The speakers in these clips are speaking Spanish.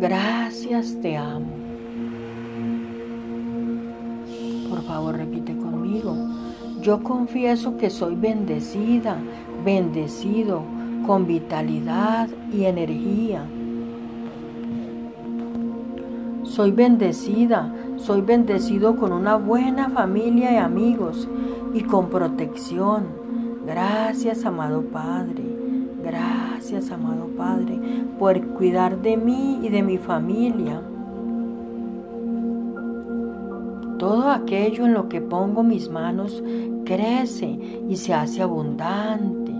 Gracias, te amo. Por favor, repite conmigo. Yo confieso que soy bendecida, bendecido, con vitalidad y energía. Soy bendecida, soy bendecido con una buena familia y amigos y con protección. Gracias, amado Padre. Gracias, amado Padre, por cuidar de mí y de mi familia. Todo aquello en lo que pongo mis manos crece y se hace abundante.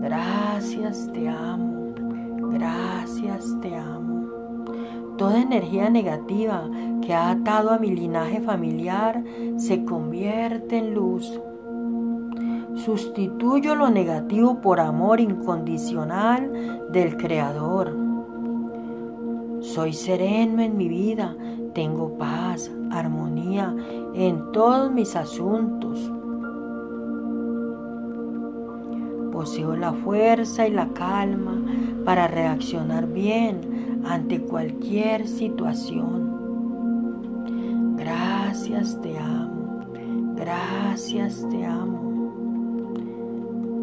Gracias, te amo. Gracias, te amo. Toda energía negativa que ha atado a mi linaje familiar se convierte en luz. Sustituyo lo negativo por amor incondicional del Creador. Soy sereno en mi vida, tengo paz, armonía en todos mis asuntos. Poseo la fuerza y la calma para reaccionar bien ante cualquier situación. Gracias, te amo. Gracias, te amo.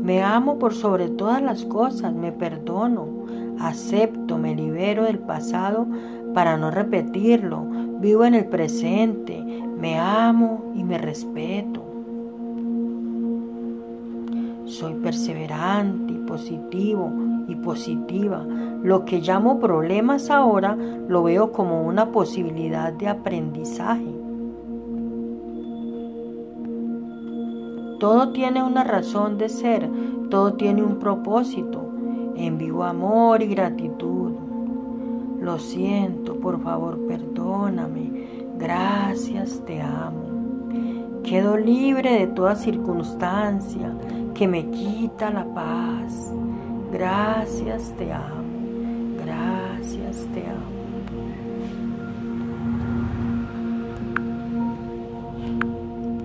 Me amo por sobre todas las cosas, me perdono, acepto, me libero del pasado para no repetirlo. Vivo en el presente, me amo y me respeto. Soy perseverante y positivo y positiva. Lo que llamo problemas ahora lo veo como una posibilidad de aprendizaje. Todo tiene una razón de ser, todo tiene un propósito. Envío amor y gratitud. Lo siento, por favor, perdóname. Gracias, te amo. Quedo libre de toda circunstancia que me quita la paz. Gracias, te amo. Gracias.